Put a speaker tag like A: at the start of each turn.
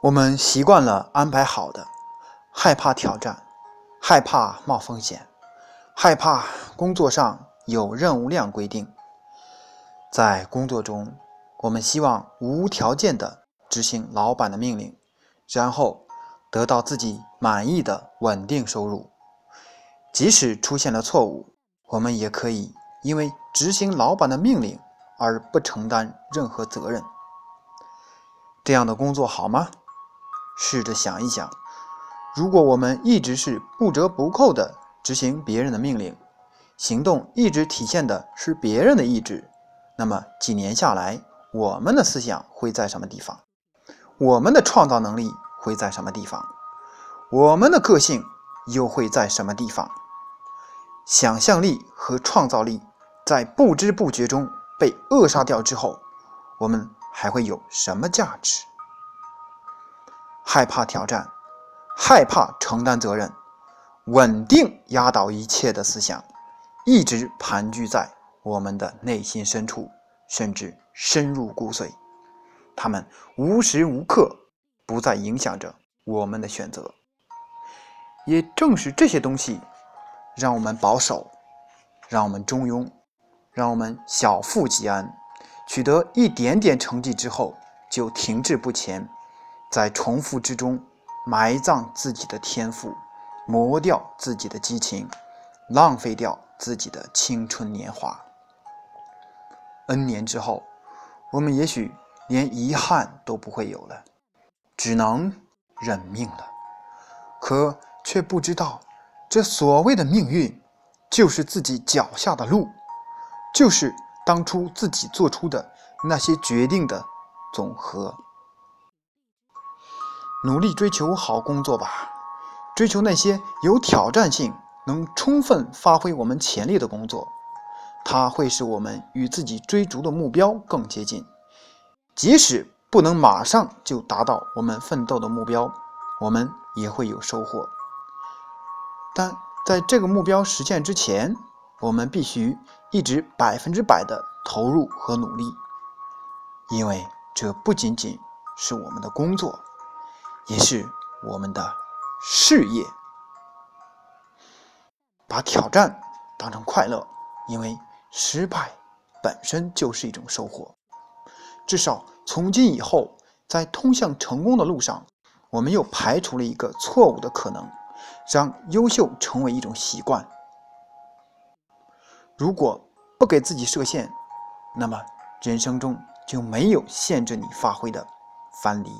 A: 我们习惯了安排好的，害怕挑战，害怕冒风险，害怕工作上有任务量规定。在工作中，我们希望无条件的执行老板的命令，然后得到自己满意的稳定收入。即使出现了错误，我们也可以因为执行老板的命令而不承担任何责任。这样的工作好吗？试着想一想，如果我们一直是不折不扣的执行别人的命令，行动一直体现的是别人的意志，那么几年下来，我们的思想会在什么地方？我们的创造能力会在什么地方？我们的个性又会在什么地方？想象力和创造力在不知不觉中被扼杀掉之后，我们。还会有什么价值？害怕挑战，害怕承担责任，稳定压倒一切的思想，一直盘踞在我们的内心深处，甚至深入骨髓。他们无时无刻不在影响着我们的选择。也正是这些东西，让我们保守，让我们中庸，让我们小富即安。取得一点点成绩之后，就停滞不前，在重复之中埋葬自己的天赋，磨掉自己的激情，浪费掉自己的青春年华。N 年之后，我们也许连遗憾都不会有了，只能认命了。可却不知道，这所谓的命运，就是自己脚下的路，就是。当初自己做出的那些决定的总和，努力追求好工作吧，追求那些有挑战性、能充分发挥我们潜力的工作，它会使我们与自己追逐的目标更接近。即使不能马上就达到我们奋斗的目标，我们也会有收获。但在这个目标实现之前，我们必须一直百分之百的投入和努力，因为这不仅仅是我们的工作，也是我们的事业。把挑战当成快乐，因为失败本身就是一种收获。至少从今以后，在通向成功的路上，我们又排除了一个错误的可能，让优秀成为一种习惯。如果不给自己设限，那么人生中就没有限制你发挥的藩篱。